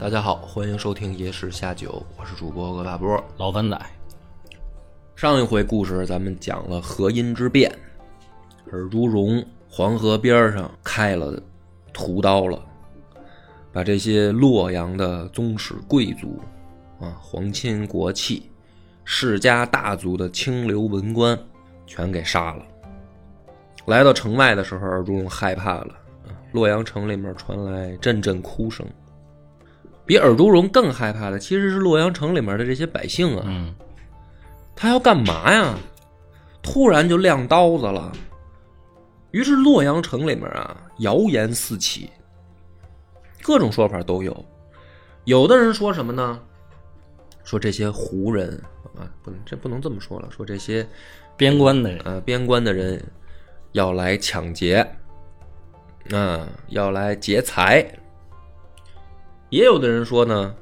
大家好，欢迎收听野史下酒，我是主播鄂大波。老番仔，上一回故事咱们讲了河阴之变，尔朱荣黄河边上开了屠刀了，把这些洛阳的宗室贵族啊、皇亲国戚、世家大族的清流文官全给杀了。来到城外的时候，尔朱荣害怕了，啊洛阳城里面传来阵阵哭声。比尔朱荣更害怕的，其实是洛阳城里面的这些百姓啊。嗯，他要干嘛呀？突然就亮刀子了。于是洛阳城里面啊，谣言四起，各种说法都有。有的人说什么呢？说这些胡人啊，不能这不能这么说了，说这些边关的人，啊边关的人要来抢劫，啊、要来劫财。也有的人说呢，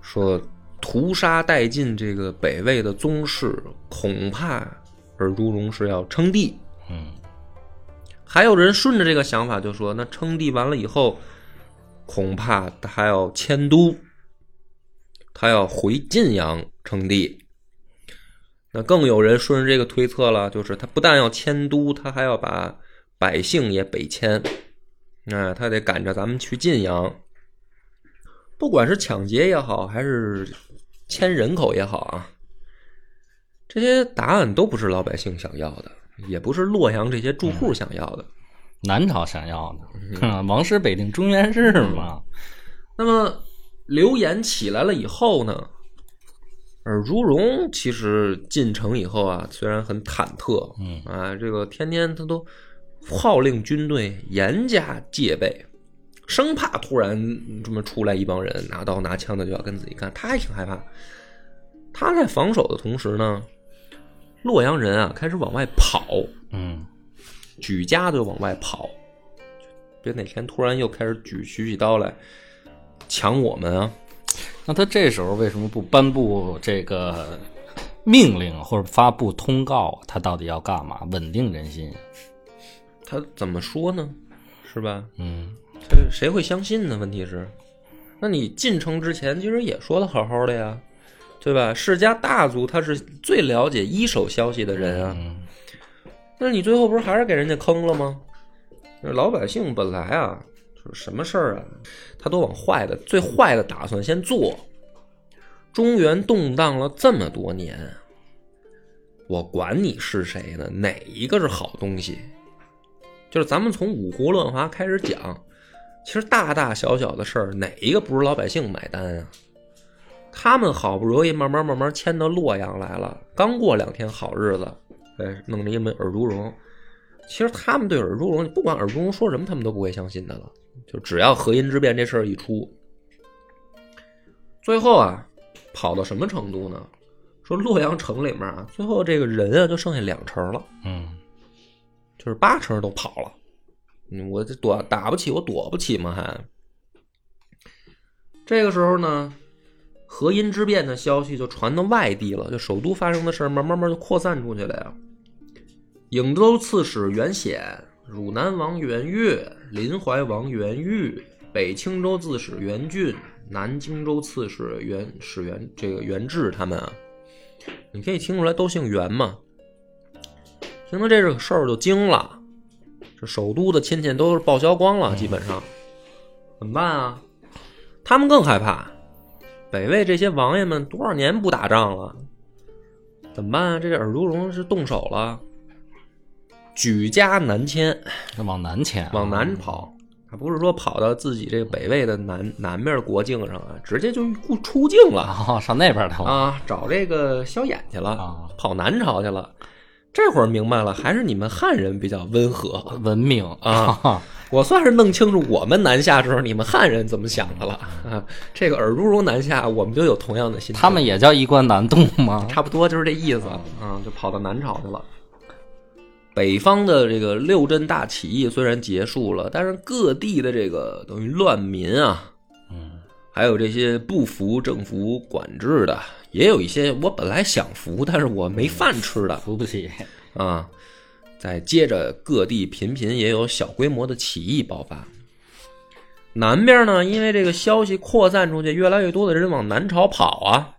说屠杀殆尽这个北魏的宗室，恐怕尔朱荣是要称帝。嗯，还有人顺着这个想法就说，那称帝完了以后，恐怕他要迁都，他要回晋阳称帝。那更有人顺着这个推测了，就是他不但要迁都，他还要把百姓也北迁，那，他得赶着咱们去晋阳。不管是抢劫也好，还是迁人口也好啊，这些答案都不是老百姓想要的，也不是洛阳这些住户想要的。南朝想要的，啊 王师北定中原氏嘛。那么流言起来了以后呢，尔朱荣其实进城以后啊，虽然很忐忑，嗯啊，这个天天他都号令军队严加戒备，生怕突然这么出来一帮人拿刀拿枪的就要跟自己干，他还挺害怕。他在防守的同时呢，洛阳人啊开始往外跑，嗯，举家就往外跑，别哪天突然又开始举举起刀来抢我们啊！那他这时候为什么不颁布这个命令或者发布通告？他到底要干嘛？稳定人心？他怎么说呢？是吧？嗯这谁会相信呢？问题是，那你进城之前其实也说的好好的呀，对吧？世家大族他是最了解一手消息的人啊，嗯那你最后不是还是给人家坑了吗？那老百姓本来啊，就是什么事儿啊，他都往坏的、最坏的打算先做。中原动荡了这么多年，我管你是谁呢？哪一个是好东西？就是咱们从五胡乱华开始讲，其实大大小小的事儿，哪一个不是老百姓买单啊？他们好不容易慢慢慢慢迁到洛阳来了，刚过两天好日子，哎，弄了一门尔朱荣。其实他们对尔朱荣，不管尔朱荣说什么，他们都不会相信的了。就只要河阴之变这事儿一出，最后啊，跑到什么程度呢？说洛阳城里面啊，最后这个人啊就剩下两成了，嗯就是八成都跑了。我这躲打不起，我躲不起吗？还这个时候呢，河阴之变的消息就传到外地了，就首都发生的事儿，慢慢慢就扩散出去了呀。颍州刺史袁显、汝南王袁岳、临淮王袁玉、北青州刺史袁俊、南荆州刺史袁史袁这个袁志他们啊，你可以听出来都姓袁嘛。听到这个事儿就惊了，这首都的亲戚都是报销光了，基本上怎么办啊？他们更害怕，北魏这些王爷们多少年不打仗了，怎么办啊？这个尔朱荣是动手了，举家南迁，往南迁啊，往南跑。他不是说跑到自己这个北魏的南南面国境上啊，直接就出境了啊，上那边去了。啊，找这个萧衍去了，啊跑南朝去了。这会儿明白了，还是你们汉人比较温和。文明啊，我算是弄清楚我们南下时候你们汉人怎么想的了啊。这个尔朱荣南下，我们就有同样的心情。他们也叫衣冠南渡吗？差不多就是这意思啊，就跑到南朝去了。北方的这个六镇大起义虽然结束了，但是各地的这个等于乱民啊，嗯，还有这些不服政府管制的，也有一些我本来想服，但是我没饭吃的扶不起。啊。再接着，各地频频也有小规模的起义爆发。南边呢，因为这个消息扩散出去，越来越多的人往南朝跑啊。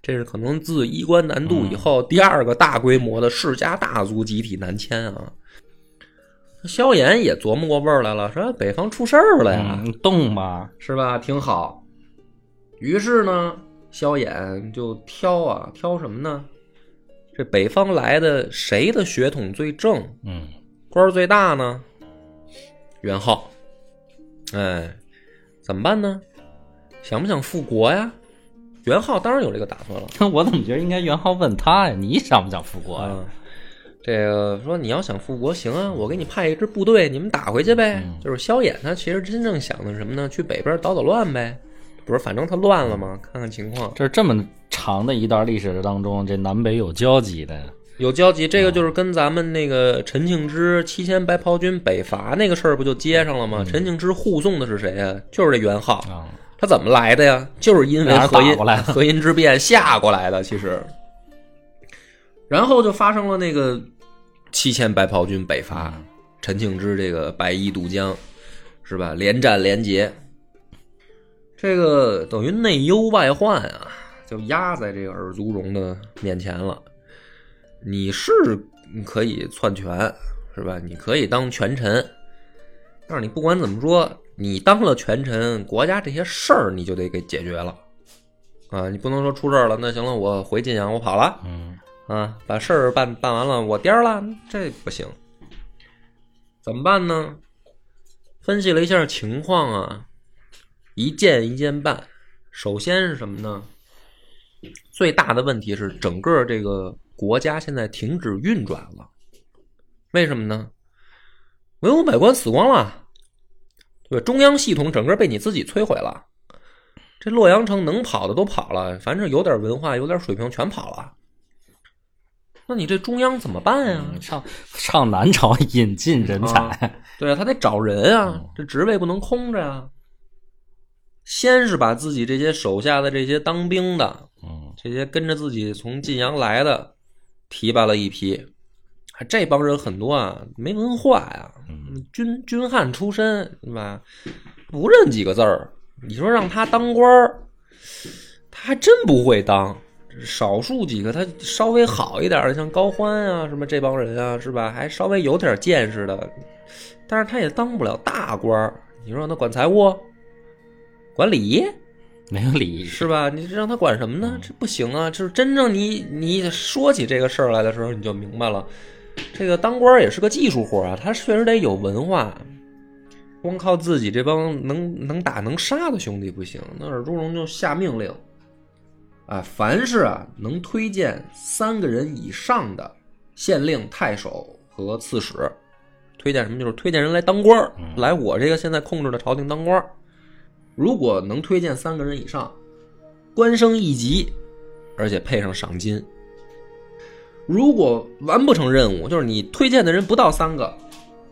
这是可能自衣冠南渡以后第二个大规模的世家大族集体南迁啊。萧衍也琢磨过味儿来了，说北方出事儿了呀，嗯，动吧，是吧？挺好。于是呢，萧衍就挑啊，挑什么呢？这北方来的谁的血统最正，嗯，官儿最大呢？元昊。哎，怎么办呢？想不想复国呀？元昊当然有这个打算了。那 我怎么觉得应该元昊问他呀？你想不想复国呀？啊，这个说你要想复国，行啊，我给你派一支部队，你们打回去呗。嗯就是萧衍他其实真正想的是什么呢？去北边捣捣乱呗。不是，反正他乱了嘛，看看情况。这是这么长的一段历史当中，这南北有交集的。有交集，这个就是跟咱们那个陈庆之七千白袍军北伐那个事儿不就接上了吗？陈庆之护送的是谁呀？就是这元昊。啊，他怎么来的呀？就是因为河阴河阴之变下过来的，其实。然后就发生了那个七千白袍军北伐，陈庆之这个白衣渡江，是吧？连战连捷，这个等于内忧外患啊，就压在这个尔朱荣的面前了。你是可以篡权，是吧？你可以当权臣，但是你不管怎么说，你当了权臣，国家这些事儿你就得给解决了啊！你不能说出事儿了，那行了，我回晋阳，我跑了嗯啊，把事儿办办完了，我颠儿了，这不行。怎么办呢？分析了一下情况啊，一件一件办。首先是什么呢？最大的问题是整个这个国家现在停止运转了。为什么呢？文武百官死光了，对吧？中央系统整个被你自己摧毁了。这洛阳城能跑的都跑了，反正有点文化、有点水平全跑了。那你这中央怎么办呀？嗯上上南朝引进人才，对啊，他得找人啊，这职位不能空着呀。先是把自己这些手下的这些当兵的，嗯这些跟着自己从晋阳来的，提拔了一批。这帮人很多啊，没文化呀，嗯军军汉出身，对吧？不认几个字儿。你说让他当官儿，他还真不会当。少数几个他稍微好一点的，像高欢啊，什么这帮人啊，是吧？还稍微有点见识的，但是他也当不了大官儿。你说让他管财务、管礼仪，没有礼仪是吧？你让他管什么呢？这不行啊！就是真正你你说起这个事儿来的时候，你就明白了，这个当官儿也是个技术活儿啊，他确实得有文化。光靠自己这帮能能打能杀的兄弟不行，那尔朱荣就下命令，啊，凡是啊能推荐三个人以上的县令、太守和刺史，推荐什么？就是推荐人来当官儿，来我这个现在控制的朝廷当官儿。如果能推荐三个人以上，官升一级，而且配上赏金。如果完不成任务，就是你推荐的人不到三个，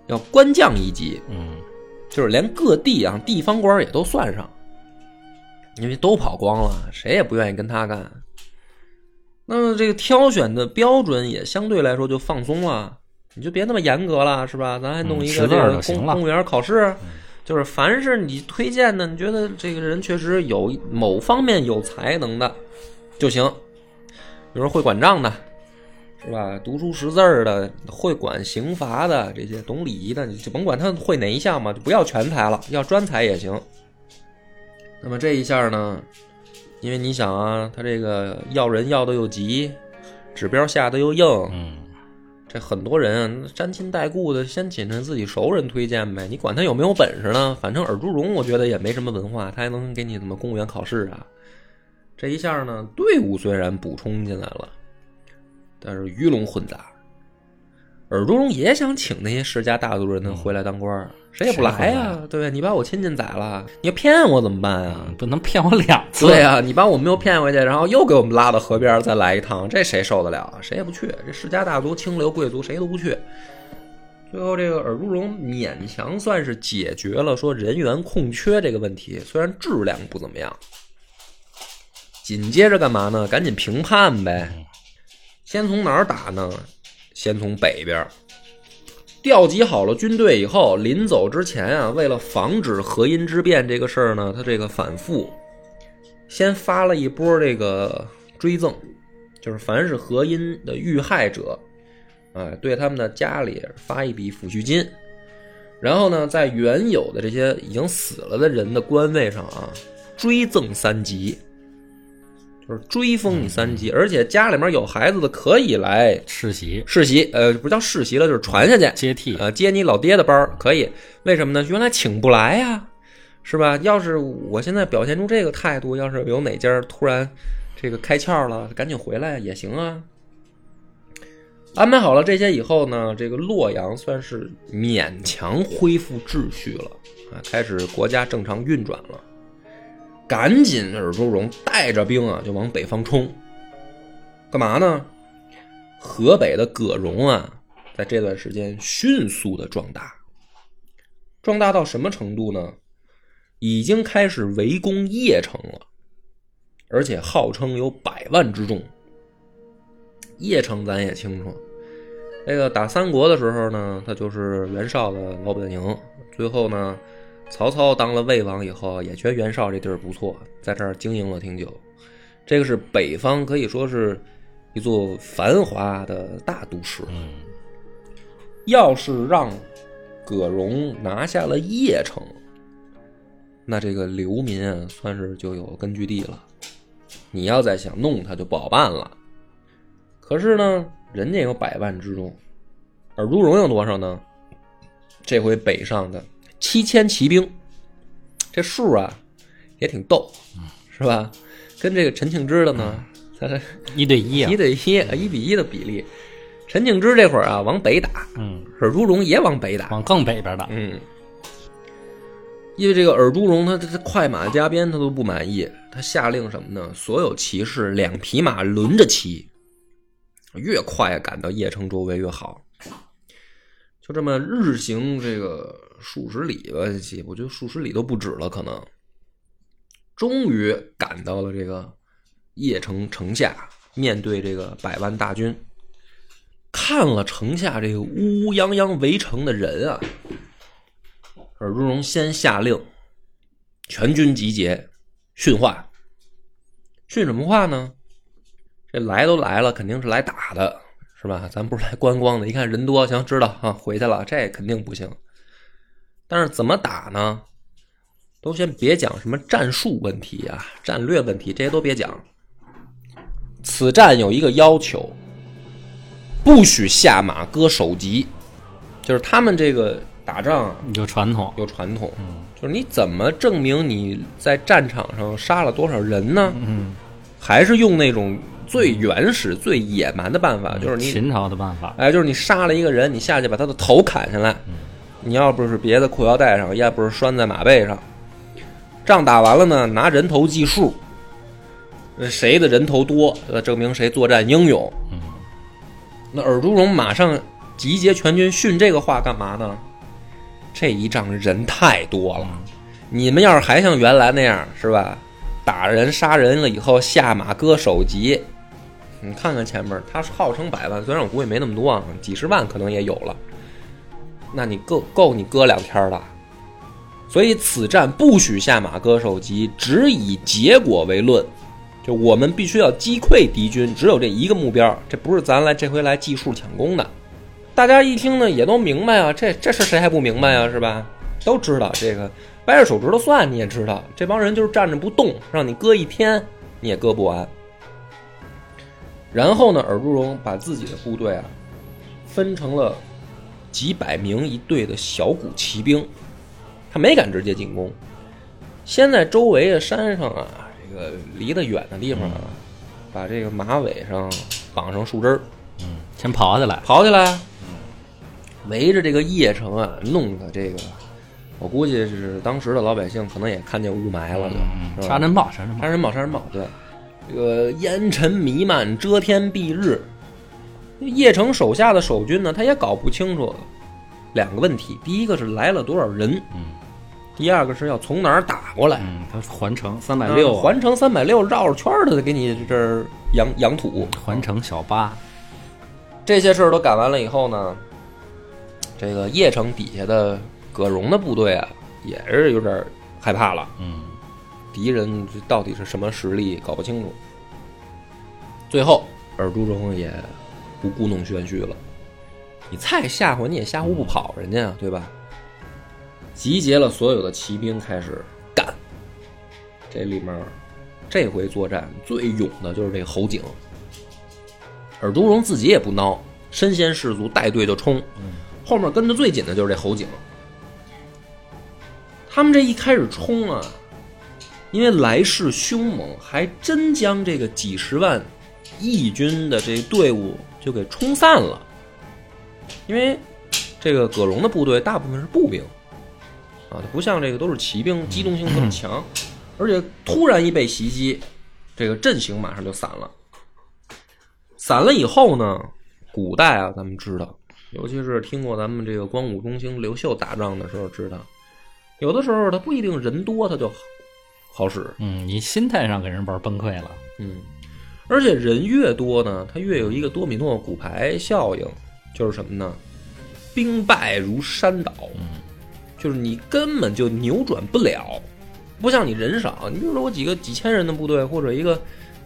要官降一级，嗯就是连各地啊地方官也都算上，因为都跑光了，谁也不愿意跟他干。那么这个挑选的标准也相对来说就放松了，你就别那么严格了，是吧？咱还弄一个这个公公务员考试，就是凡是你推荐的，你觉得这个人确实有某方面有才能的就行，比如说会管账的，是吧？读书识字儿的，会管刑罚的，这些懂礼仪的，你就甭管他会哪一项嘛，就不要全才了，要专才也行。那么这一下呢，因为你想啊，他这个要人要的又急，指标下的又硬，嗯这很多人沾亲带故的，先请着自己熟人推荐呗。你管他有没有本事呢？反正尔朱荣，我觉得也没什么文化，他还能给你什么公务员考试啊？这一下呢，队伍虽然补充进来了，但是鱼龙混杂。尔朱荣也想请那些世家大族人呢回来当官儿，谁也不来呀、对吧？你把我亲戚宰了，你要骗我怎么办呀？嗯不能骗我两次。对呀、你把我们又骗回去，然后又给我们拉到河边儿再来一趟，这谁受得了啊？谁也不去。这世家大族、清流贵族谁都不去。最后，这个尔朱荣勉强算是解决了说人员空缺这个问题，虽然质量不怎么样。紧接着干嘛呢？赶紧平判呗。先从哪儿打呢？先从北边。调集好了军队以后，临走之前啊，为了防止河阴之变这个事儿呢，他这个反复，先发了一波这个追赠，就是凡是河阴的遇害者，哎，对他们的家里发一笔抚恤金，然后呢，在原有的这些已经死了的人的官位上啊，追赠三级，就是追封你三级，而且家里面有孩子的可以来世袭世袭，呃，不叫世袭了，就是传下去，接替，呃，接你老爹的班儿可以，为什么呢？原来请不来呀，是吧？要是我现在表现出这个态度，要是有哪家突然这个开窍了，赶紧回来也行啊。安排好了这些以后呢，这个洛阳算是勉强恢复秩序了啊，开始国家正常运转了。赶紧，尔朱荣带着兵啊，就往北方冲。干嘛呢？河北的葛荣啊，在这段时间迅速的壮大，壮大到什么程度呢？已经开始围攻邺城了，而且号称有百万之众。邺城咱也清楚，那个打三国的时候呢，他就是袁绍的老本营。最后呢，曹操当了魏王以后，也觉得袁绍这地儿不错，在这儿经营了挺久。这个是北方可以说是一座繁华的大都市。嗯，要是让葛荣拿下了邺城，那这个流民啊，算是就有根据地了。你要再想弄他，就不好办了。可是呢，人家有百万之众，而朱荣有多少呢？这回北上的七千骑兵，这数啊也挺逗，是吧？跟这个陈庆之的呢，他这一对一啊一，对一，一比一的比例。陈庆之这会儿啊，往北打，嗯，尔朱荣也往北打。往更北边打，嗯，因为这个尔朱荣他他他快马加鞭，他都不满意，他下令什么呢？所有骑士两匹马轮着骑，越快赶到邺城周围越好。就这么日行这个数十里吧，我觉得数十里都不止了，可能。终于赶到了这个邺城城下，面对这个百万大军，看了城下这个乌乌泱泱围城的人啊，尔朱荣先下令，全军集结，训话。训什么话呢？这来都来了，肯定是来打的，是吧？咱不是来 观光的。一看人多，行，知道啊，回去了，这肯定不行。但是怎么打呢？都先别讲什么战术问题啊、战略问题，这些都别讲。此战有一个要求，不许下马割首级，就是他们这个打仗啊有传统，有传统，就是你怎么证明你在战场上杀了多少人呢？嗯，还是用那种最原始、最野蛮的办法，就是你秦朝的办法，哎，就是你杀了一个人，你下去把他的头砍下来，你要不是别在裤腰带上，要不是拴在马背上，仗打完了呢，拿人头计数，呃谁的人头多，呃，证明谁作战英勇。嗯那尔朱荣马上集结全军训这个话干嘛呢？这一仗人太多了，你们要是还像原来那样，是吧？打人杀人了以后下马割首级，你看看前面，他是号称百万，虽然我估计没那么多啊，几十万可能也有了。那你够够你割两天的，所以此战不许下马割首级，只以结果为论。就我们必须要击溃敌军，只有这一个目标，这不是咱来这回来计数抢功的。大家一听呢，也都明白啊，这这事谁还不明白啊，是吧？都知道这个掰着手指头算，你也知道，这帮人就是站着不动，让你割一天你也割不完。然后呢，尔朱荣把自己的部队啊分成了几百名一队的小股骑兵，他没敢直接进攻，先在周围的山上啊，这个离得远的地方啊，把这个马尾上绑上树枝儿，先跑起来，跑起来，围着这个邺城啊，弄的这个，我估计是当时的老百姓可能也看见雾霾了，就、嗯，是吧？杀人暴，杀人暴杀，人报，杀人报，对，这个烟尘弥漫，遮天蔽日。邺城手下的守军呢，他也搞不清楚两个问题：第一个是来了多少人，嗯第二个是要从哪儿打过来。嗯，他环城三百嗯六，环城三百六，绕着圈儿的给你这儿养养土。环城小八，这些事儿都赶完了以后呢，这个邺城底下的葛荣的部队啊，也是有点害怕了。嗯敌人到底是什么实力，搞不清楚。最后，尔朱荣也不故弄玄虚了，你再吓唬你也吓唬不跑人家啊，对吧？集结了所有的骑兵，开始干。这里面，这回作战最勇的就是这个侯景。尔朱荣自己也不孬，身先士卒，带队就冲。后面跟的最紧的就是这侯景。他们这一开始冲啊，因为来势凶猛，还真将这个几十万义军的这队伍就给冲散了。因为这个葛荣的部队大部分是步兵啊，它不像这个都是骑兵，机动性更强，而且突然一被袭击，这个阵型马上就散了。散了以后呢，古代啊，咱们知道，尤其是听过咱们这个光武中兴刘秀打仗的时候，知道有的时候他不一定人多他就好好使，嗯，你心态上给人玩崩溃了，嗯，而且人越多呢，它越有一个多米诺骨牌效应，就是什么呢？兵败如山倒，嗯，就是你根本就扭转不了，不像你人少，你比如说我几个几千人的部队，或者一个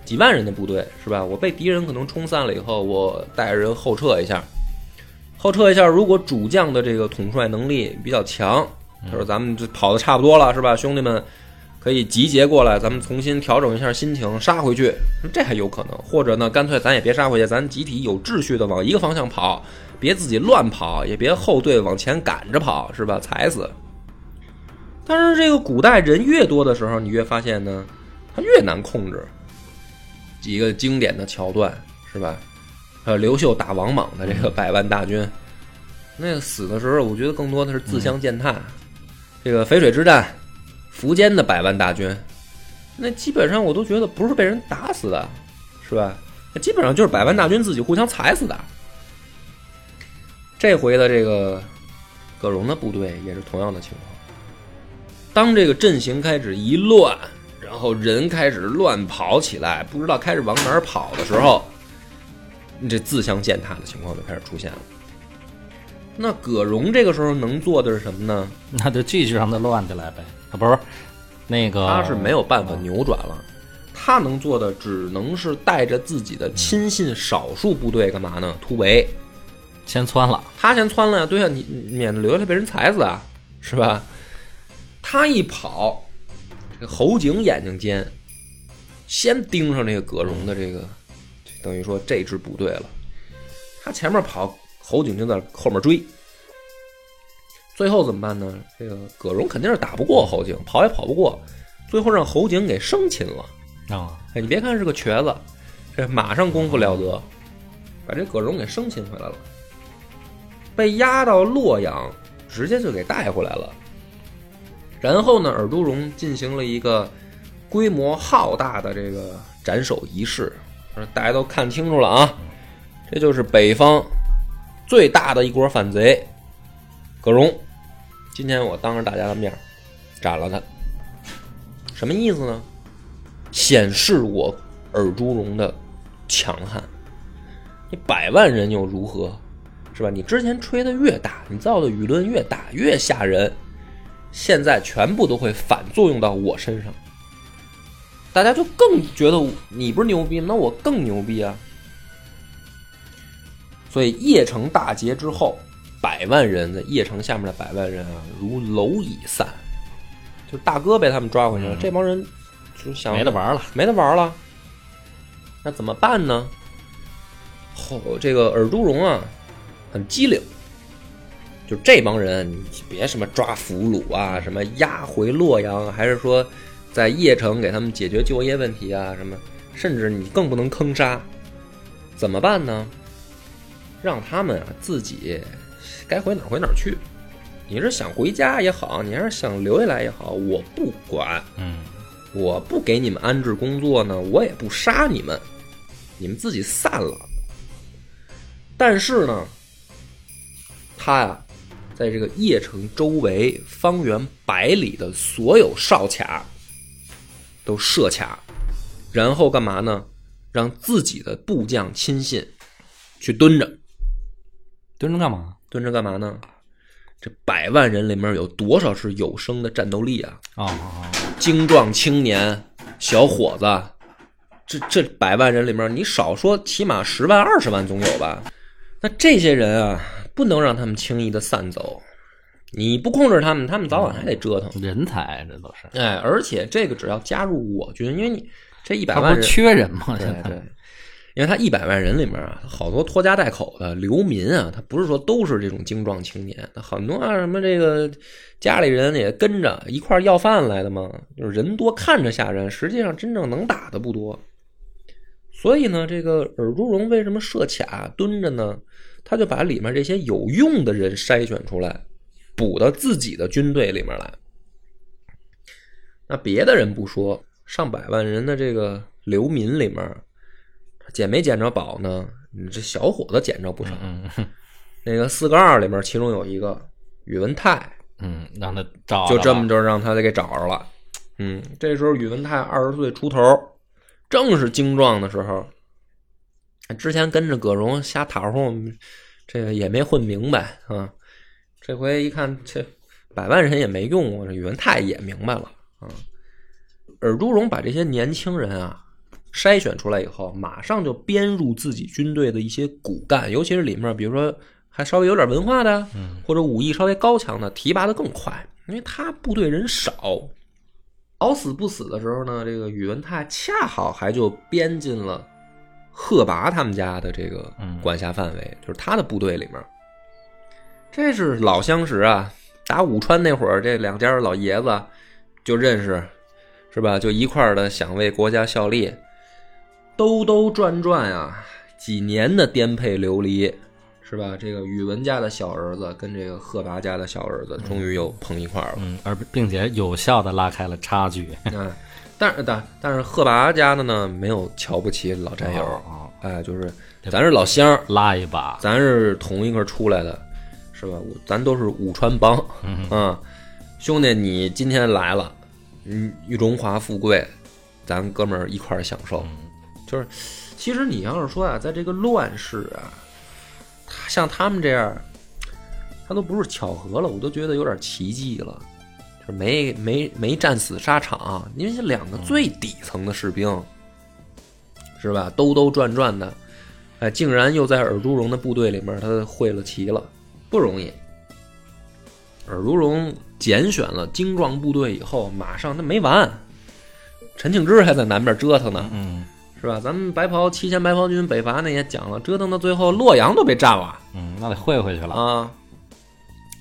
几万人的部队，是吧？我被敌人可能冲散了以后，我带着人后撤一下，后撤一下，如果主将的这个统帅能力比较强，他说咱们就跑的差不多了，是吧？兄弟们可以集结过来，咱们重新调整一下心情，杀回去，这还有可能。或者呢，干脆咱也别杀回去，咱集体有秩序的往一个方向跑，别自己乱跑，也别后队往前赶着跑，是吧？踩死。但是这个古代人越多的时候，你越发现呢，他越难控制。几个经典的桥段是吧？呃，刘秀打王莽的这个百万大军，那个死的时候，我觉得更多的是自相践踏。这个淝水之战，苻坚的百万大军，那基本上我都觉得不是被人打死的，是吧？那基本上就是百万大军自己互相踩死的。这回的这个葛荣的部队也是同样的情况。当这个阵型开始一乱，然后人开始乱跑起来，不知道开始往哪儿跑的时候，这自相践踏的情况就开始出现了。那葛荣这个时候能做的是什么呢？那就继续让他乱起来呗。啊，不是，那个他是没有办法扭转了，他能做的只能是带着自己的亲信少数部队干嘛呢？突围。先窜了，他先窜了呀，对呀，你你免得留下来被人踩死啊，是吧？他一跑，这个侯景眼睛尖，先盯上这个葛荣的这个，等于说这支部队了。他前面跑，侯景就在后面追。最后怎么办呢？这个葛荣肯定是打不过侯景，跑也跑不过，最后让侯景给生擒了。啊，哎，你别看是个瘸子，这马上功夫了得，把这葛荣给生擒回来了。被押到洛阳，直接就给带回来了。然后呢，尔朱荣进行了一个规模浩大的这个斩首仪式，大家都看清楚了啊，这就是北方最大的一国反贼葛荣。今天我当着大家的面斩了他，什么意思呢？显示我尔朱荣的强悍。你百万人又如何？是吧？你之前吹的越大，你造的舆论越大，越吓人，现在全部都会反作用到我身上，大家就更觉得你不是牛逼，那我更牛逼啊！所以邺城大捷之后，百万人在邺城下面的百万人啊，如蝼蚁散，就大哥被他们抓回去了，嗯。这帮人就想没得玩了，没得玩了，那怎么办呢？后这个尔朱荣啊，很机灵，就这帮人，你别什么抓俘虏啊，什么押回洛阳，还是说在邺城给他们解决就业问题啊，什么，甚至你更不能坑杀，怎么办呢？让他们啊自己该回哪儿回哪儿去。你是想回家也好，你还是想留下来也好，我不管。嗯我不给你们安置工作呢，我也不杀你们，你们自己散了。但是呢，他呀，在这个邺城周围方圆百里的所有哨卡都设卡，然后干嘛呢？让自己的部将亲信去蹲着，蹲着干嘛？蹲着干嘛呢？这百万人里面有多少是有生的战斗力啊？啊哦精壮青年、小伙子，这这百万人里面，你少说起码十万、二十万总有吧？那这些人啊，不能让他们轻易的散走。你不控制他们，他们早晚还得折腾。哦，人才这都是，哎，而且这个只要加入我军，因为你这一百万人，缺人吗？对现在对，因为他一百万人里面啊，好多拖家带口的流民啊，他不是说都是这种精壮青年，他很多啊什么这个家里人也跟着一块要饭来的嘛，就是人多看着吓人，实际上真正能打的不多。所以呢，这个尔朱荣为什么设卡蹲着呢？他就把里面这些有用的人筛选出来，补到自己的军队里面来。那别的人不说，上百万人的这个流民里面，捡没捡着宝呢？你这小伙子捡着不少。嗯嗯 那个四个二里面，其中有一个宇文泰，嗯，让他找就这么着让他给找着了。嗯，这时候宇文泰二十岁出头，正是精壮的时候。之前跟着葛荣瞎讨混，这个也没混明白啊。这回一看，这百万人也没用过，这宇文泰也明白了啊。尔朱荣把这些年轻人啊筛选出来以后，马上就编入自己军队的一些骨干，尤其是里面，比如说还稍微有点文化的，嗯或者武艺稍微高强的，提拔的更快，因为他部队人少。好死不死的时候呢，这个宇文泰恰好还就编进了贺拔他们家的这个嗯管辖范围，就是他的部队里面。这是老相识啊，打武川那会儿，这两家老爷子就认识，是吧？就一块儿的想为国家效力，兜兜转转啊，几年的颠沛流离，是吧？这个宇文家的小儿子跟这个贺拔家的小儿子终于又碰一块儿了。嗯，而并且有效的拉开了差距。嗯，但是但但是贺拔家的呢，没有瞧不起老战友，哦，哎，就是咱是老乡儿，拉一把，咱是同一个出来的，是吧？咱都是武川帮，嗯 啊，兄弟，你今天来了，嗯，荣华富贵，咱哥们儿一块儿享受。嗯就是，其实你要是说啊，在这个乱世啊，他像他们这样，他都不是巧合了，我都觉得有点奇迹了。就没没没战死沙场，因为这两个最底层的士兵，是吧？兜兜转转的，哎，竟然又在尔朱荣的部队里面，他会了齐了，不容易。尔朱荣拣选了精壮部队以后，马上他没完，陈庆之还在南边折腾呢，嗯是吧？咱们白袍七千白袍军北伐那也讲了，折腾到最后，洛阳都被占了嗯，那得汇回去了。啊！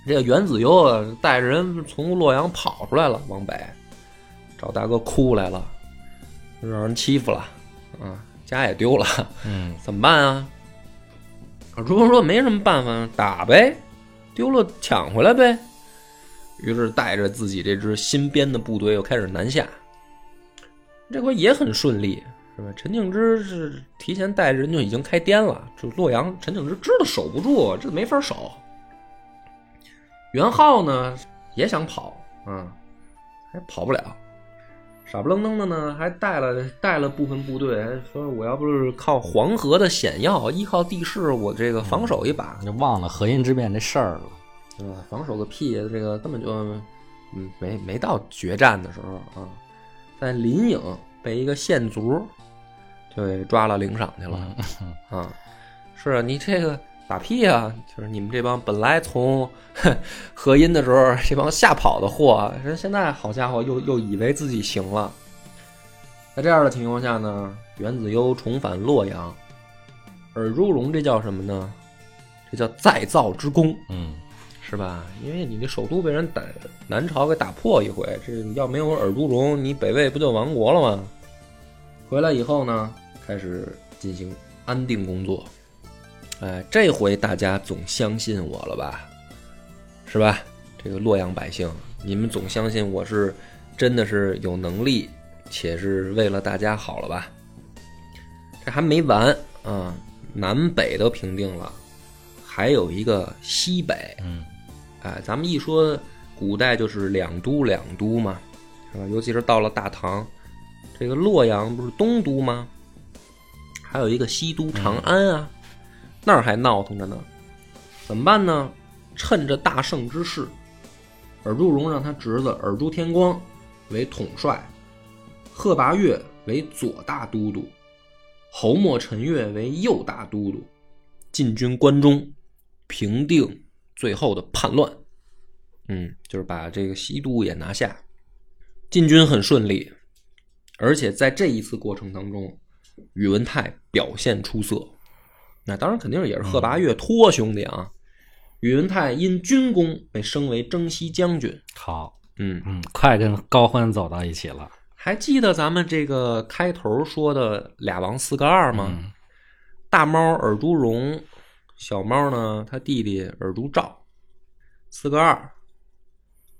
这个袁子优啊，带着人从洛阳跑出来了，往北找大哥哭来了，让人欺负了啊，家也丢了，嗯怎么办啊？尔朱荣说没什么办法，打呗，丢了抢回来呗。于是带着自己这支新编的部队又开始南下，这回也很顺利，是吧？陈敬之是提前带着人就已经开颠了，就洛阳陈敬之知道守不住，这没法守。元昊呢也想跑啊，还跑不了，傻不愣登的呢，还带了带了部分部队，还说我要不是靠黄河的险要，依靠地势，我这个防守一把，就忘了河阴之变这事儿了。对吧？防守个屁，这个根本就嗯没没到决战的时候啊。在临颍被一个县卒就给抓了领赏去了、啊。是啊，你这个打屁啊！就是你们这帮本来从 合音的时候这帮吓跑的货，人现在好家伙又又以为自己行了。在这样的情况下呢，袁子优重返洛阳，尔朱荣这叫什么呢？这叫再造之功。嗯是吧？因为你这首都被人打南朝给打破一回，这要没有尔朱荣，你北魏不就亡国了吗？回来以后呢，开始进行安定工作。哎，这回大家总相信我了吧？是吧？这个洛阳百姓，你们总相信我是真的是有能力，且是为了大家好了吧？这还没完啊，南北都平定了，还有一个西北。嗯，哎，咱们一说古代就是两都两都嘛，是吧？尤其是到了大唐，这个洛阳不是东都吗？还有一个西都长安啊，那儿还闹腾着呢。怎么办呢？趁着大胜之势，尔朱荣让他侄子尔朱天光为统帅，贺拔岳为左大都督，侯莫陈岳为右大都督，进军关中，平定最后的叛乱。嗯，就是把这个西都也拿下，进军很顺利，而且在这一次过程当中，宇文泰表现出色。那当然肯定也是贺拔岳托兄弟啊。宇文泰因军功被升为征西将军。好，嗯，嗯，快跟高欢走到一起了。还记得咱们这个开头说的俩王四个二吗？嗯大猫尔朱荣，小猫呢他弟弟尔朱兆，四个二，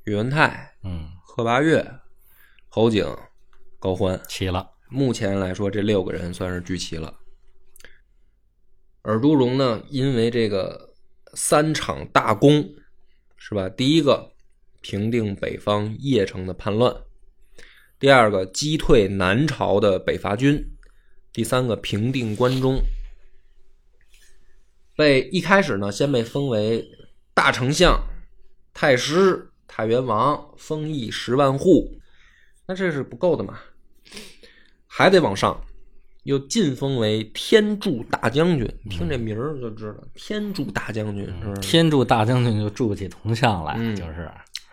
宇文泰、嗯，贺拔岳、侯景、高欢。齐了。目前来说，这六个人算是聚齐了。尔朱荣呢，因为这个三场大功，是吧？第一个平定北方邺城的叛乱，第二个击退南朝的北伐军，第三个平定关中。被一开始呢，先被封为大丞相、太师、太原王，封邑十万户。那这是不够的嘛，还得往上，又晋封为天柱大将军。听这名儿就知道，天柱大将军是不是？天柱大将军就铸起铜像来，嗯就是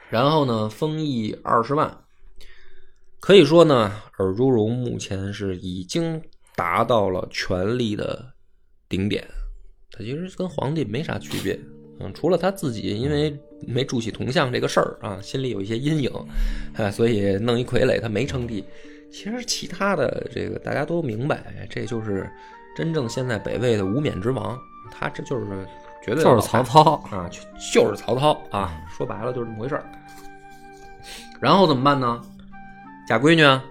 然后呢，封邑二十万。可以说呢，尔朱荣目前是已经达到了权力的顶点，他其实跟皇帝没啥区别。嗯，除了他自己因为没筑起铜像这个事儿啊，心里有一些阴影，啊，所以弄一傀儡他没称帝。其实其他的这个大家都明白，这就是真正现在北魏的无冕之王，他这就是绝对就是曹操。啊，就就是曹操啊，说白了就是这么回事儿。然后怎么办呢？嫁闺女啊，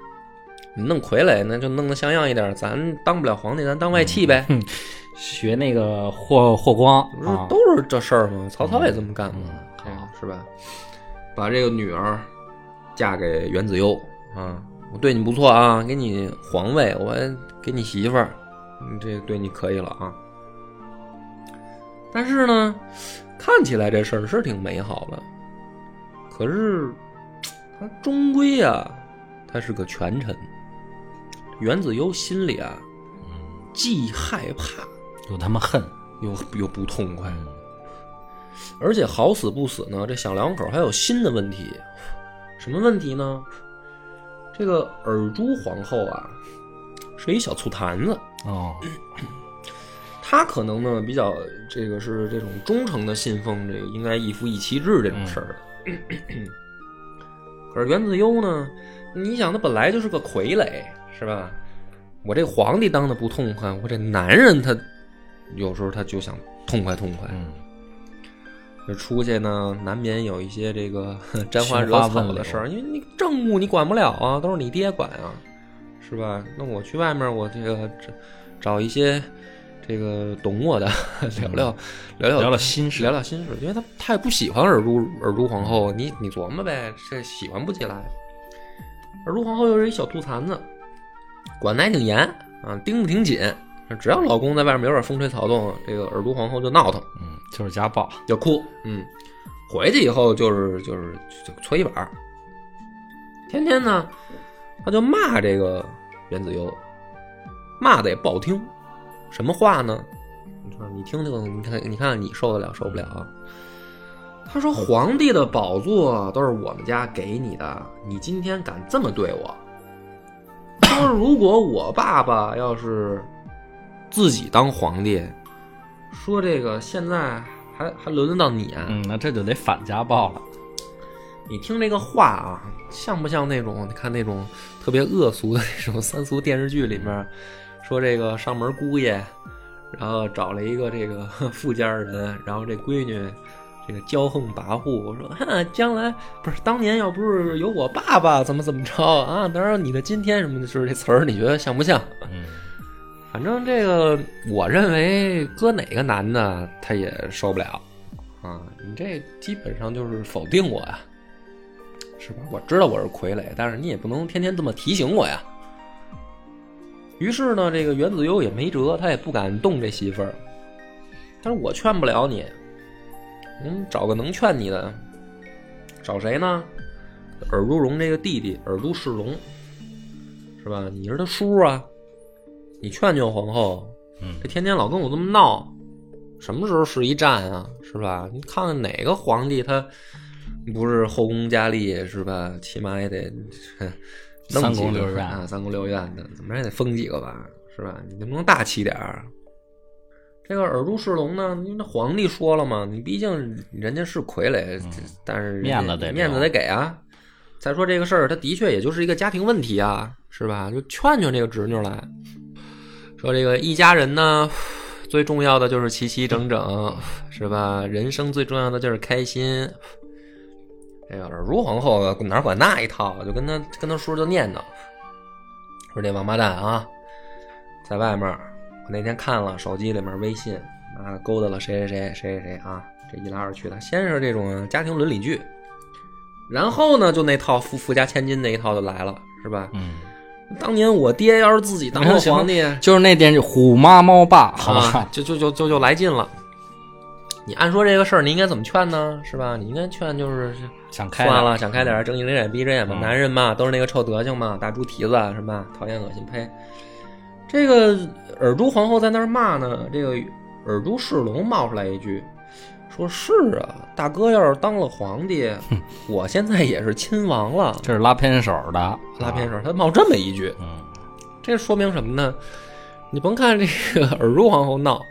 你弄傀儡那就弄得像样一点，咱当不了皇帝，咱当外戚呗，学那个霍霍光不是啊，都是这事儿吗？曹操也这么干嘛，嗯啊是吧？把这个女儿嫁给袁子攸啊，我对你不错啊，给你皇位，我给你媳妇儿，嗯这对你可以了啊。但是呢，看起来这事儿是挺美好的，可是他终归啊，他是个权臣。袁子悠心里啊，既害怕又他妈恨。又又不痛快，嗯而且好死不死呢，这小两口还有新的问题，什么问题呢？这个尔朱皇后啊，是一小醋坛子，哦，她可能呢比较这个是这种忠诚的信奉这个应该一夫一妻制这种事儿的。可是袁子优呢，你想他本来就是个傀儡，是吧？我这皇帝当的不痛快，我这男人他有时候他就想痛快痛快，嗯，这出去呢，难免有一些这个 沾花惹草的事儿，因为你政务你管不了啊，都是你爹管啊，是吧？那我去外面，我这个找找一些这个懂我的聊聊聊聊聊聊心事聊聊心事，因为他他也不喜欢尔朱尔朱皇后，你你琢磨呗，这喜欢不起来。尔朱皇后又是一小兔残子，管得还挺严啊，盯得挺紧。只要老公在外面有点风吹草动，这个尔都皇后就闹腾。嗯，就是家暴。就哭，嗯，回去以后就是就是就搓衣板儿，天天呢，他就骂这个袁子悠，骂的也不好听，什么话呢？你说你听听，你看你看看你受得了受不了啊？他说皇帝的宝座都是我们家给你的，你今天敢这么对我？说如果我爸爸要是自己当皇帝，说这个现在还还轮得到你啊？嗯，那这就得反家暴了。你听这个话啊，像不像那种你看那种特别恶俗的那种三俗电视剧里面，说这个上门姑爷然后找了一个这个富家人，然后这闺女这个骄横跋扈，我说：“哈，将来不是当年要不是有我爸爸，怎么怎么着啊？当然你的今天什么的，就是这词儿，你觉得像不像？嗯，反正这个，我认为搁哪个男的他也受不了啊！你这基本上就是否定我呀，是吧？我知道我是傀儡，但是你也不能天天这么提醒我呀。于是呢，这个袁子悠也没辙，他也不敢动这媳妇儿。但是我劝不了你，嗯，找个能劝你的，找谁呢？尔朱荣这个弟弟尔朱世荣，是吧？你是他叔啊，你劝劝皇后，嗯这天天老跟我这么闹，什么时候是一战啊？是吧？你看看哪个皇帝他不是后宫佳丽是吧？起码也得三宫六院啊，三宫六院的，怎么着也得封几个吧？是吧？你能不能大气点儿？这个尔朱世龙呢？因为那皇帝说了嘛，你毕竟人家是傀儡，但是面子得面子得给啊。再说这个事儿，他的确也就是一个家庭问题啊，是吧？就劝劝这个侄女来，说这个一家人呢，最重要的就是齐齐整整，是吧？人生最重要的就是开心。这个尔朱皇后哪管那一套，就跟他跟他叔就念叨，说这王八蛋啊，在外面，我那天看了手机里面微信，妈勾搭了谁谁谁谁谁谁啊，这一来二去的，先是这种家庭伦理剧，然后呢就那套富富家千金那一套就来了，是吧？嗯，当年我爹要是自己当了 皇帝，就是那电视《虎妈猫爸》，好啊吧，，就就就就就来劲了。你按说这个事儿，你应该怎么劝呢？是吧？你应该劝就是想开了，算了，想开点儿，睁一只眼闭一只眼吧。嗯男人嘛，都是那个臭德行嘛，大猪蹄子啊是吧？讨厌、恶心、呸。这个尔朱皇后在那儿骂呢，这个尔朱世龙冒出来一句，说是啊，大哥要是当了皇帝，我现在也是亲王了。这是拉偏手的，拉偏手，他冒这么一句，嗯，这说明什么呢？你甭看这个尔朱皇后闹，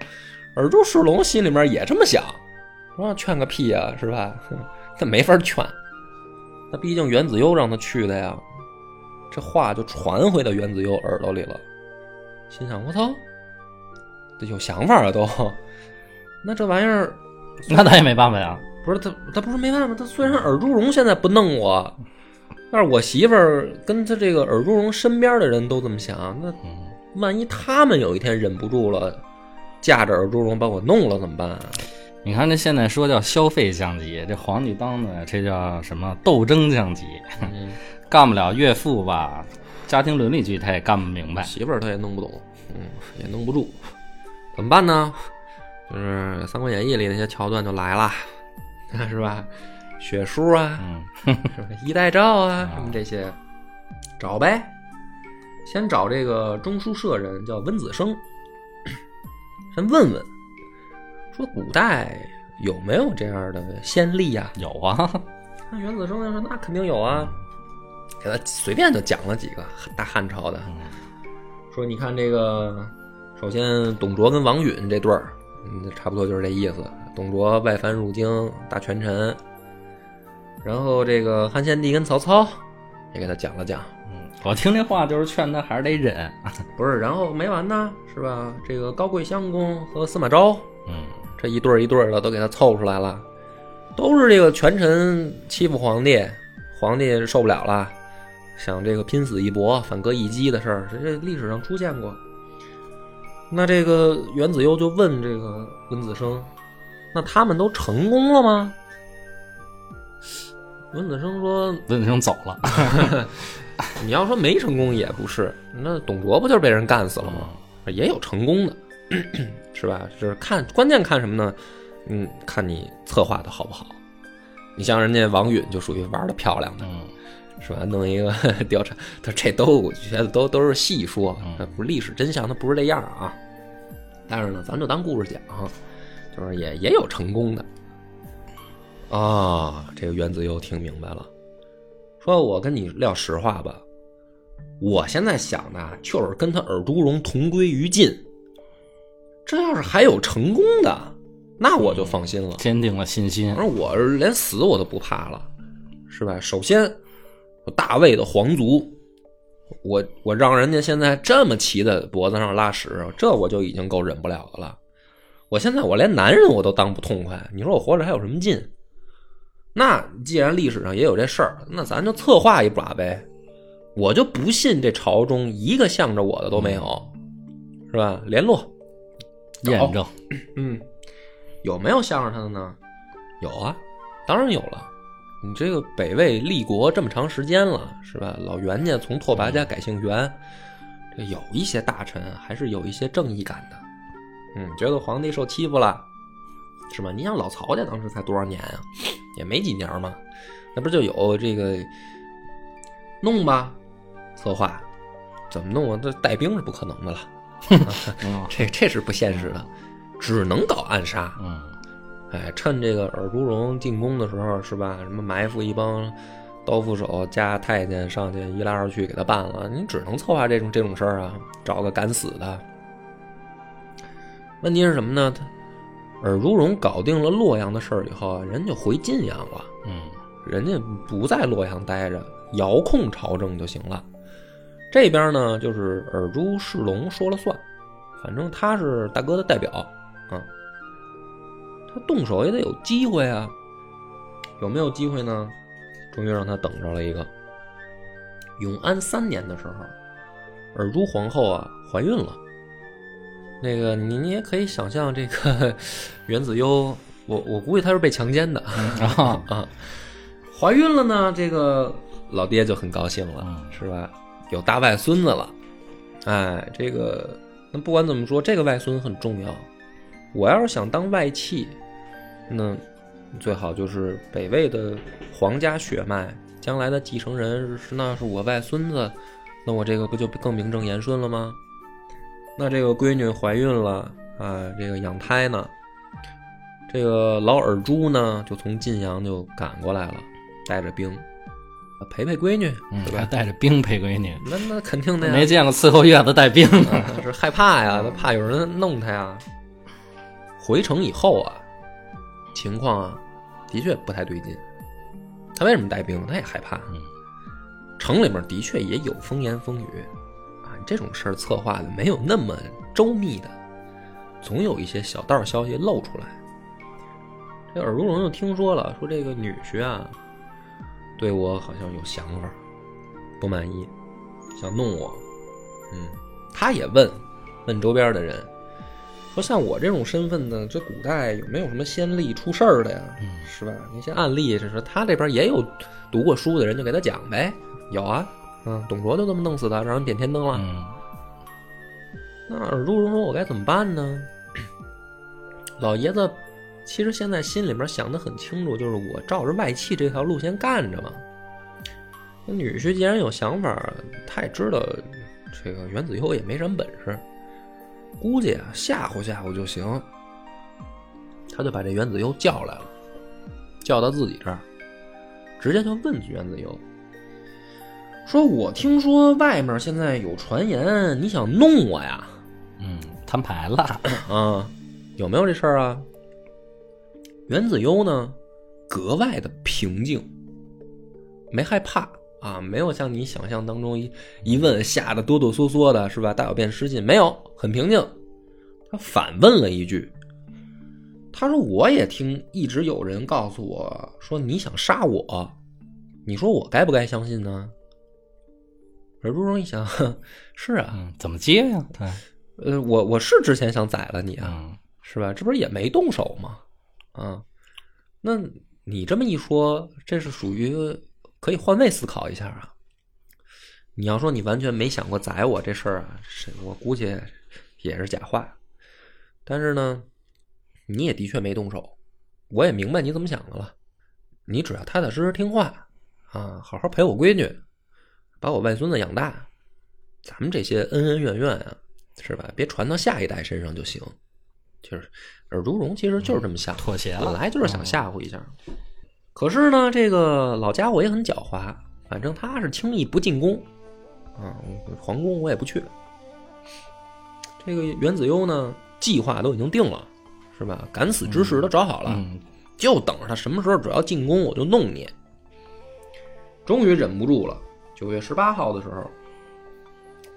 尔朱世龙心里面也这么想，说劝个屁呀、是吧？哼那没法劝，那毕竟袁子悠让他去的呀，这话就传回到袁子悠耳朵里了，心想我操，这有想法了都，那这玩意儿 那他也没办法呀，不是他，他不是没办法。他虽然尔朱荣现在不弄我，但是我媳妇儿跟他这个尔朱荣身边的人都这么想，那嗯，万一他们有一天忍不住了，架着尔朱荣把我弄了怎么办啊？你看这现在说叫消费降级，这皇帝当的这叫什么斗争降级，嗯，干不了岳父吧，家庭伦理剧他也干不明白，媳妇儿他也弄不懂，嗯，也弄不住，怎么办呢？就是《三国演义》里那些桥段就来了，是吧？血书啊，嗯，是吧？衣带诏啊，啊什么这些，找呗。先找这个中书舍人叫温子升，先问问，说古代有没有这样的先例呀、有啊，那袁子升就说那肯定有啊，给他随便就讲了几个大汉朝的，嗯说你看这个，首先董卓跟王允这对儿，嗯，差不多就是这意思。董卓外藩入京，大权臣。然后这个汉献帝跟曹操也给他讲了讲，嗯，我听这话就是劝他还是得忍，不是，然后没完呢，是吧？这个高贵襄公和司马昭嗯，这一对儿一对儿的都给他凑出来了，都是这个权臣欺负皇帝，皇帝受不了了，想这个拼死一搏、反戈一击的事儿，这这历史上出现过。那这个袁子悠就问这个文子升：“那他们都成功了吗？”文子升说文子升走了，：“ 你要说没成功也不是，那董卓不就是被人干死了吗？也有成功的，是吧？就是看关键看什么呢？嗯，看你策划的好不好。你像人家王允就属于玩的漂亮的，嗯是吧？弄一个 调查，他这都我觉得都都是戏说不是历史真相，它不是这样啊。但是呢，咱就当故事讲，就是也也有成功的。啊，这个原子又听明白了，说我跟你撂实话吧，我现在想的就是跟他尔朱荣同归于尽。这要是还有成功的，那我就放心了。坚定了信心，而我连死我都不怕了，是吧？首先，我大魏的皇族，我我让人家现在这么骑在脖子上拉屎，这我就已经够忍不了的了。我现在我连男人我都当不痛快，你说我活着还有什么劲？那既然历史上也有这事儿，那咱就策划一把呗。我就不信这朝中一个向着我的都没有，是吧？联络验证，嗯，有没有向着他的呢？有啊，当然有了。你这个北魏立国这么长时间了，是吧？老袁家从拓跋家改姓袁，这有一些大臣还是有一些正义感的。嗯，觉得皇帝受欺负了，是吧？你想老曹家当时才多少年啊？也没几年嘛，那不就有这个弄吧？策划怎么弄啊？这带兵是不可能的了，嗯 这这是不现实的，只能搞暗杀。嗯哎，趁这个尔朱荣进宫的时候，是吧？什么埋伏一帮刀斧手加太监上去，一来二去给他办了。你只能策划这种这种事儿啊，找个敢死的。问题是什么呢？他尔朱荣搞定了洛阳的事儿以后啊，人就回晋阳了，嗯人家不在洛阳待着，遥控朝政就行了。这边呢，就是尔朱世龙说了算，反正他是大哥的代表啊。他动手也得有机会啊，有没有机会呢？终于让他等着了一个。永安三年的时候，尔朱皇后啊怀孕了。那个你你也可以想象，这个 袁子悠，我我估计他是被强奸的啊 啊。怀孕了呢，这个老爹就很高兴了，嗯是吧？有大外孙子了，哎，这个那不管怎么说，这个外孙很重要。我要是想当外戚，那最好就是北魏的皇家血脉，将来的继承人是那是我外孙子，那我这个不就更名正言顺了吗？那这个闺女怀孕了啊，这个养胎呢，这个老尔朱呢就从晋阳就赶过来了，带着兵陪陪闺女，嗯，对吧？还带着兵陪闺女，那那肯定的呀，没见过伺候月子带兵的。他是害怕呀，他怕有人弄他呀。回城以后啊，情况啊，的确不太对劲。他为什么带兵？他也害怕。嗯城里面的确也有风言风语啊，这种事儿策划的没有那么周密的，总有一些小道消息露出来。这耳朱荣就听说了，说这个女婿啊，对我好像有想法，不满意，想弄我。嗯，他也问问周边的人，说像我这种身份呢，这古代有没有什么先例出事儿的呀？嗯是吧？那些案例，就是说他这边也有读过书的人，就给他讲呗。有啊，嗯，董卓就这么弄死的，让人点天灯了。嗯那尔朱荣说：“我该怎么办呢？”老爷子其实现在心里面想的很清楚，就是我照着外戚这条路线干着嘛。那女婿既然有想法，他也知道这个袁子悠也没什么本事，估计啊吓唬吓唬就行。他就把这袁子悠叫来了，叫到自己这儿，直接就问袁子悠说：“我听说外面现在有传言，你想弄我呀？”嗯，摊牌了。啊，有没有这事儿啊？袁子悠呢，格外的平静，没害怕啊，没有像你想象当中一一问吓得哆哆嗦嗦的，是吧？大小便失禁，没有，很平静。他反问了一句，他说：“我也听，一直有人告诉我说你想杀我，你说我该不该相信呢？”而朱荣一想，是啊，嗯，怎么接呀？对，呃，我我是之前想宰了你啊，嗯是吧？这不是也没动手吗？啊，那你这么一说，这是属于可以换位思考一下啊。你要说你完全没想过宰我这事儿啊，是我估计也是假话。但是呢，你也的确没动手，我也明白你怎么想的了。你只要踏踏实实听话啊，好好陪我闺女，把我外孙子养大，咱们这些恩恩怨怨啊，是吧？别传到下一代身上就行。就是尔朱荣其实就是这么想的，妥协了本来就是想吓唬一下。可是呢，这个老家伙也很狡猾，反正他是轻易不进宫啊，皇宫我也不去。这个袁子悠呢，计划都已经定了，是吧？敢死之时都找好了，嗯就等着他什么时候只要进宫，我就弄你。终于忍不住了，九月十八号的时候，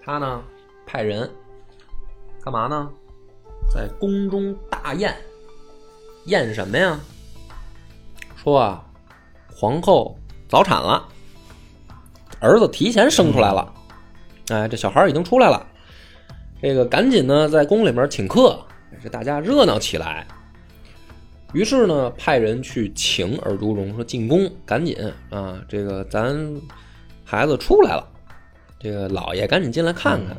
他呢派人干嘛呢？在宫中大宴，宴什么呀？说啊，皇后早产了，儿子提前生出来了，哎，这小孩已经出来了，这个赶紧呢在宫里面请客，这大家热闹起来。于是呢，派人去请尔朱荣，说进宫，赶紧啊，这个咱孩子出来了，这个老爷赶紧进来看看。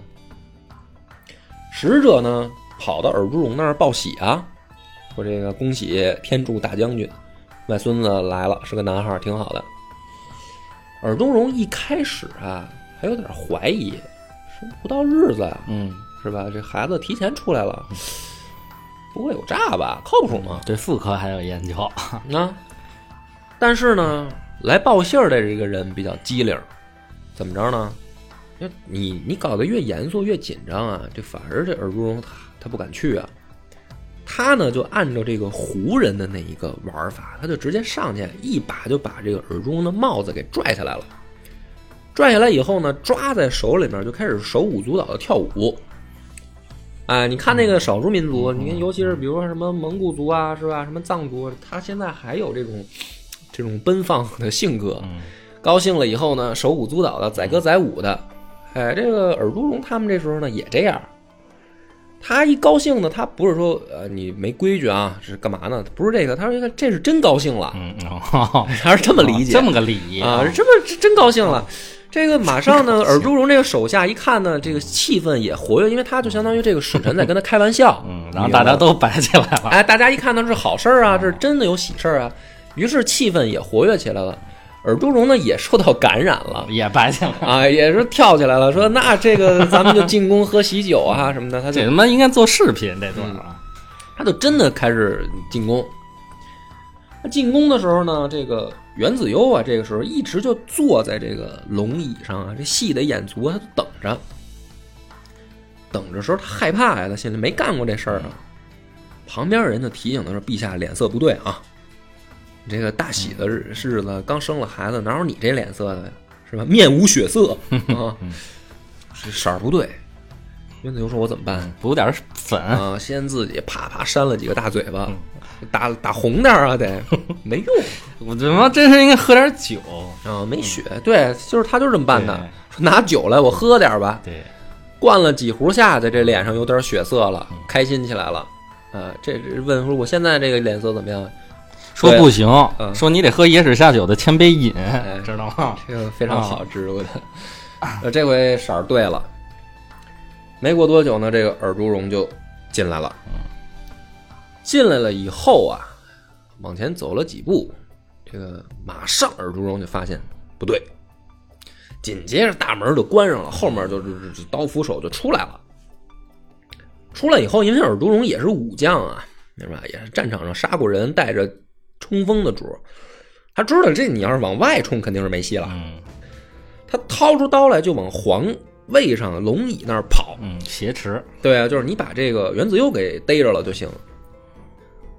使者呢，跑到尔朱荣那儿报喜啊，说这个恭喜天柱大将军，外孙子来了，是个男孩，挺好的。尔东荣一开始啊，还有点怀疑，说不到日子啊、嗯，是吧？这孩子提前出来了，不会有诈吧？靠谱吗？对妇科还有研究。啊，但是呢，来报信儿的这个人比较机灵，怎么着呢？你你搞得越严肃越紧张啊，这反而这尔东荣他他不敢去啊。他呢就按照这个胡人的那一个玩法，他就直接上去一把就把这个尔朱荣的帽子给拽下来了。拽下来以后呢，抓在手里面就开始手舞足蹈的跳舞。哎，你看那个少数民族，你看，尤其是比如说什么蒙古族啊，是吧？什么藏族，他现在还有这种这种奔放的性格。嗯高兴了以后呢，手舞足蹈的，载歌载舞的。哎，这个尔朱荣他们这时候呢也这样。他一高兴呢，他不是说呃你没规矩啊，是干嘛呢？不是这个，他说这是真高兴了，嗯哦，他是这么理解，这么个礼仪啊，这么是真高兴了。这个马上呢，尔朱荣这个手下一看呢，这个气氛也活跃，因为他就相当于这个使臣在跟他开玩笑，嗯，然后大家都摆起来了。哎，大家一看呢是好事儿啊，这是真的有喜事儿啊，于是气氛也活跃起来了。尔朱荣呢也受到感染了也白起来了。啊，也是跳起来了，说那这个咱们就进宫喝喜酒啊什么的，他就这他妈应该做视频这段啊。他就真的开始进宫。他进宫的时候呢，这个袁子悠啊，这个时候一直就坐在这个龙椅上啊，这戏得演足，他就等着。等着时候他害怕呀，他心里没干过这事儿啊。旁边人就提醒他说：“陛下脸色不对啊，你这个大喜的日日子刚生了孩子，哪有你这脸色的呀？是吧？面无血色 啊，这色儿不对。”袁子游说：“我怎么办？”补点粉，啊，先自己啪啪扇了几个大嘴巴，打打红点儿啊，得 没用我他妈真是应该喝点酒。啊，没血。对，就是他就是这么办的，说拿酒来，我喝点吧。对，灌了几壶下去，这脸上有点血色了，开心起来了。啊，这这问说我现在这个脸色怎么样？对说不行，嗯说你得喝野史下酒的千杯饮，哎 知道吗？这个非常好植入的。呃，这回色儿对了。没过多久呢，这个尔朱荣就进来了。进来了以后啊，往前走了几步，这个马上尔朱荣就发现不对，紧接着大门就关上了，后面就是就是刀斧手就出来了。出来以后，因为尔朱荣也是武将啊，是吧？也是战场上杀过人、带着冲锋的主，他知道这你要是往外冲，肯定是没戏了。嗯他掏出刀来就往皇位上龙椅那儿跑。嗯，挟持，对啊，就是你把这个袁子悠给逮着了就行。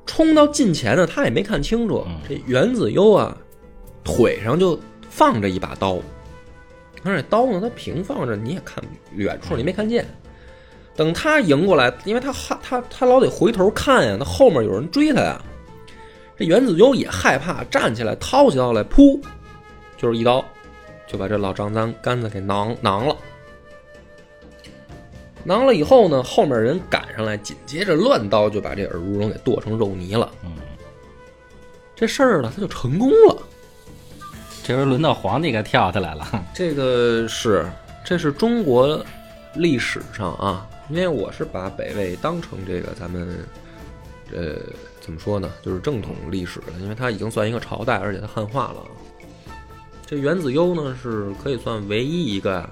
冲到近前呢，他也没看清楚，嗯这袁子悠啊，腿上就放着一把刀，而且刀呢，它平放着，你也看远处你没看见。等他迎过来，因为他他他他老得回头看呀，那后面有人追他呀。这袁子悠也害怕，站起来掏起刀来，噗，就是一刀，就把这老张三杆子给囊囊了。囊了以后呢，后面人赶上来，紧接着乱刀就把这尔朱荣给剁成肉泥了。嗯，这事儿呢，他就成功了。这回轮到皇帝该跳下来了。这个是，这是中国历史上啊，因为我是把北魏当成这个咱们，呃，怎么说呢，就是正统历史了，因为它已经算一个朝代，而且它汉化了。这元子攸呢，是可以算唯一一个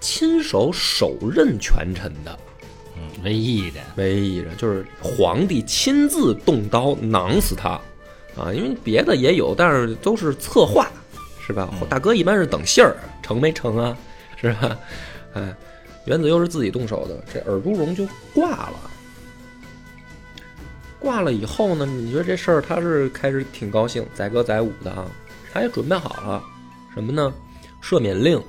亲手手刃权臣的。嗯，唯一一点，唯一一人，就是皇帝亲自动刀囊死他，啊，因为别的也有，但是都是策划，是吧？大哥一般是等信儿，成没成啊？是吧？哎，元子攸是自己动手的，这尔朱荣就挂了。挂了以后呢，你觉得这事儿他是开始挺高兴，载歌载舞的啊，他也准备好了什么呢？赦免令，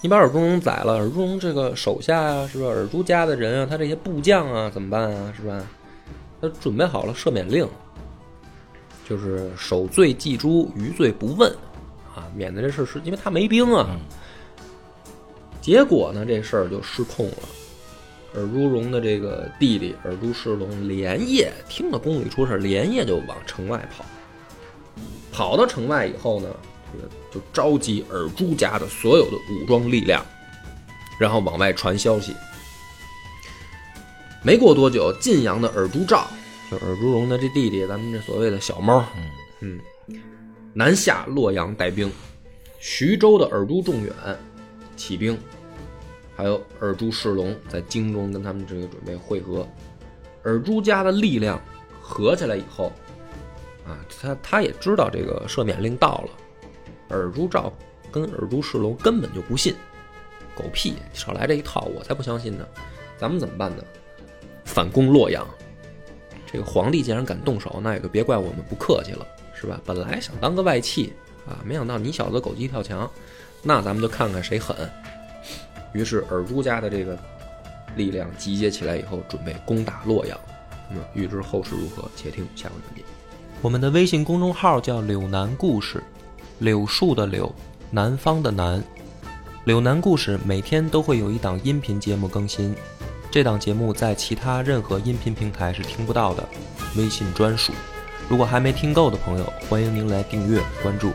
你把尔朱荣宰了，尔朱荣这个手下啊、是吧？尔朱家的人啊，他这些部将啊，怎么办啊？是吧？他准备好了赦免令，就是守罪祭诛，余罪不问啊，免得这事是因为他没兵啊。结果呢，这事儿就失控了。尔朱荣的这个弟弟尔朱世龙连夜听了宫里出事，连夜就往城外跑。跑到城外以后呢，这个就召集尔朱家的所有的武装力量，然后往外传消息。没过多久，晋阳的尔朱兆，就尔朱荣的这弟弟，咱们这所谓的小猫，嗯，南下洛阳带兵，徐州的尔朱仲远起兵，还有尔朱世龙在京中跟他们这个准备会合。尔朱家的力量合起来以后，啊，他他也知道这个赦免令到了，尔朱兆跟尔朱世龙根本就不信，狗屁，少来这一套，我才不相信呢。咱们怎么办呢？反攻洛阳。这个皇帝既然敢动手，那也就别怪我们不客气了，是吧？本来想当个外戚啊，没想到你小子狗急跳墙，那咱们就看看谁狠。于是尔朱家的这个力量集结起来以后，准备攻打洛阳。那么预知后事如何，且听下回分解。我们的微信公众号叫“柳南故事”，柳树的柳，南方的南。柳南故事每天都会有一档音频节目更新，这档节目在其他任何音频平台是听不到的，微信专属。如果还没听够的朋友，欢迎您来订阅关注。